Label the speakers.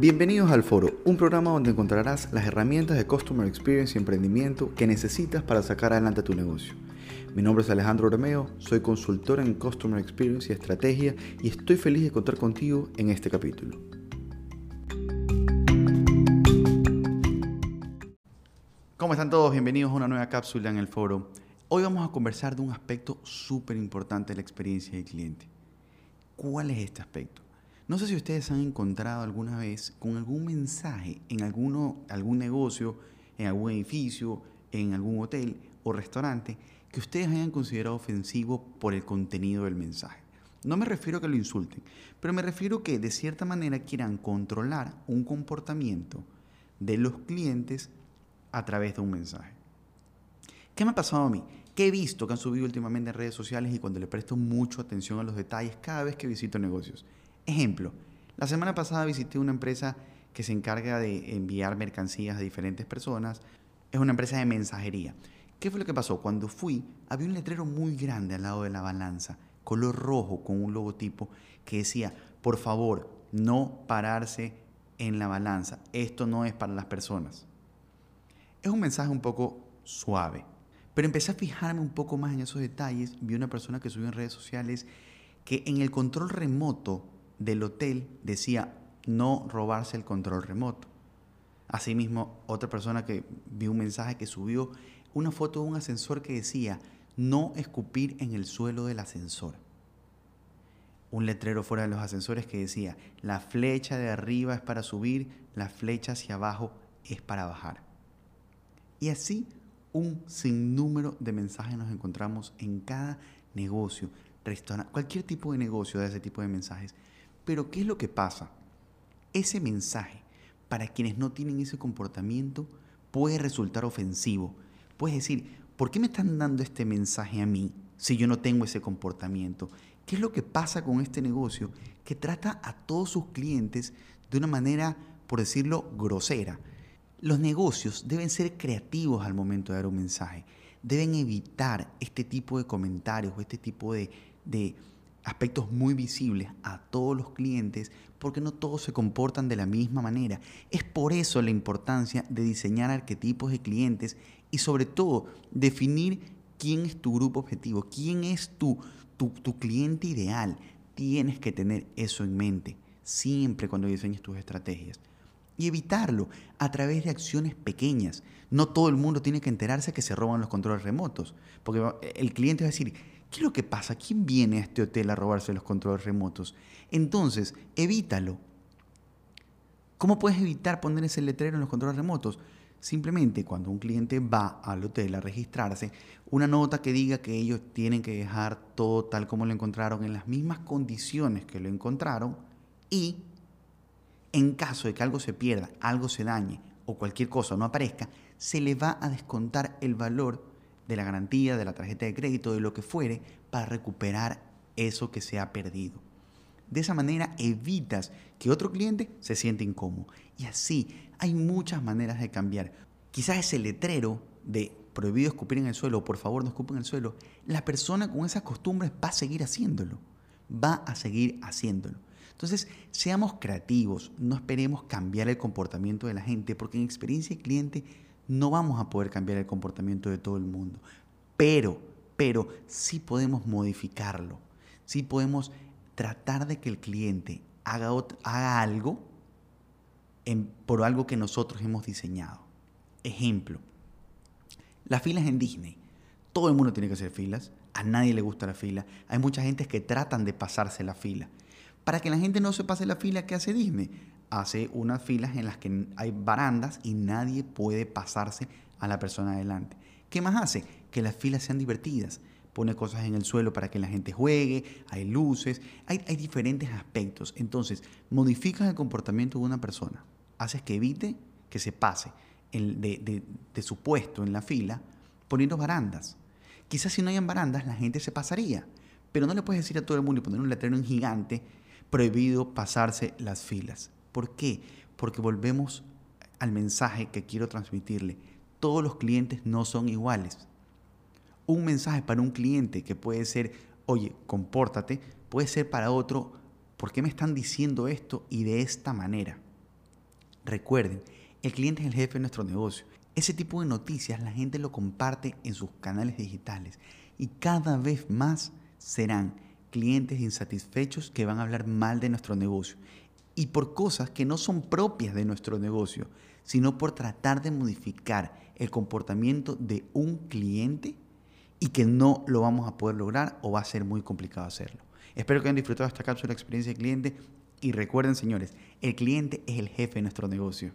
Speaker 1: Bienvenidos al Foro, un programa donde encontrarás las herramientas de Customer Experience y emprendimiento que necesitas para sacar adelante tu negocio. Mi nombre es Alejandro Romeo, soy consultor en Customer Experience y Estrategia y estoy feliz de contar contigo en este capítulo. ¿Cómo están todos? Bienvenidos a una nueva cápsula en el foro. Hoy vamos a conversar de un aspecto súper importante de la experiencia del cliente. ¿Cuál es este aspecto? No sé si ustedes han encontrado alguna vez con algún mensaje en alguno, algún negocio, en algún edificio, en algún hotel o restaurante que ustedes hayan considerado ofensivo por el contenido del mensaje. No me refiero a que lo insulten, pero me refiero a que de cierta manera quieran controlar un comportamiento de los clientes a través de un mensaje. ¿Qué me ha pasado a mí? ¿Qué he visto que han subido últimamente en redes sociales y cuando le presto mucha atención a los detalles cada vez que visito negocios? Ejemplo, la semana pasada visité una empresa que se encarga de enviar mercancías a diferentes personas. Es una empresa de mensajería. ¿Qué fue lo que pasó? Cuando fui, había un letrero muy grande al lado de la balanza, color rojo, con un logotipo que decía, por favor, no pararse en la balanza. Esto no es para las personas. Es un mensaje un poco suave, pero empecé a fijarme un poco más en esos detalles. Vi una persona que subió en redes sociales que en el control remoto del hotel decía no robarse el control remoto. Asimismo, otra persona que vio un mensaje que subió una foto de un ascensor que decía no escupir en el suelo del ascensor. Un letrero fuera de los ascensores que decía la flecha de arriba es para subir, la flecha hacia abajo es para bajar. Y así un sinnúmero de mensajes nos encontramos en cada negocio, restaurante, cualquier tipo de negocio de ese tipo de mensajes pero ¿qué es lo que pasa? Ese mensaje, para quienes no tienen ese comportamiento, puede resultar ofensivo. Puedes decir, ¿por qué me están dando este mensaje a mí si yo no tengo ese comportamiento? ¿Qué es lo que pasa con este negocio que trata a todos sus clientes de una manera, por decirlo, grosera? Los negocios deben ser creativos al momento de dar un mensaje. Deben evitar este tipo de comentarios o este tipo de, de aspectos muy visibles a todos los clientes porque no todos se comportan de la misma manera. Es por eso la importancia de diseñar arquetipos de clientes y sobre todo definir quién es tu grupo objetivo, quién es tu, tu, cliente ideal. Tienes que tener eso en mente siempre cuando diseñes tus estrategias. Y evitarlo a través de acciones pequeñas. No todo el mundo tiene que enterarse que se roban los controles remotos, porque el cliente va a decir, ¿Qué es lo que pasa? ¿Quién viene a este hotel a robarse los controles remotos? Entonces, evítalo. ¿Cómo puedes evitar poner ese letrero en los controles remotos? Simplemente cuando un cliente va al hotel a registrarse, una nota que diga que ellos tienen que dejar todo tal como lo encontraron en las mismas condiciones que lo encontraron y en caso de que algo se pierda, algo se dañe o cualquier cosa no aparezca, se le va a descontar el valor de la garantía, de la tarjeta de crédito, de lo que fuere, para recuperar eso que se ha perdido. De esa manera evitas que otro cliente se siente incómodo. Y así hay muchas maneras de cambiar. Quizás ese letrero de prohibido escupir en el suelo, por favor no escupen en el suelo, la persona con esas costumbres va a seguir haciéndolo. Va a seguir haciéndolo. Entonces, seamos creativos, no esperemos cambiar el comportamiento de la gente, porque en experiencia de cliente no vamos a poder cambiar el comportamiento de todo el mundo, pero, pero sí podemos modificarlo, sí podemos tratar de que el cliente haga, haga algo por algo que nosotros hemos diseñado. Ejemplo, las filas en Disney. Todo el mundo tiene que hacer filas, a nadie le gusta la fila. Hay mucha gente que tratan de pasarse la fila. Para que la gente no se pase la fila, ¿qué hace Disney? Hace unas filas en las que hay barandas y nadie puede pasarse a la persona adelante. ¿Qué más hace? Que las filas sean divertidas. Pone cosas en el suelo para que la gente juegue, hay luces, hay, diferentes aspectos. Entonces, modificas el comportamiento de una persona, haces que evite que se pase de, de su puesto en la fila poniendo barandas. Quizás si no hayan barandas, la gente se pasaría, pero no le puedes decir a todo el mundo y poner un letrero en gigante prohibido pasarse las filas. ¿Por qué? Porque volvemos al mensaje que quiero transmitirle. Todos los clientes no son iguales. Un mensaje para un cliente que puede ser, oye, compórtate, puede ser para otro, ¿por qué me están diciendo esto y de esta manera? Recuerden, el cliente es el jefe de nuestro negocio. Ese tipo de noticias la gente lo comparte en sus canales digitales y cada vez más serán clientes insatisfechos que van a hablar mal de nuestro negocio y por cosas que no son propias de nuestro negocio, sino por tratar de modificar el comportamiento de un cliente y que no lo vamos a poder lograr o va a ser muy complicado hacerlo. Espero que hayan disfrutado esta cápsula de experiencia de cliente y recuerden señores, el cliente es el jefe de nuestro negocio.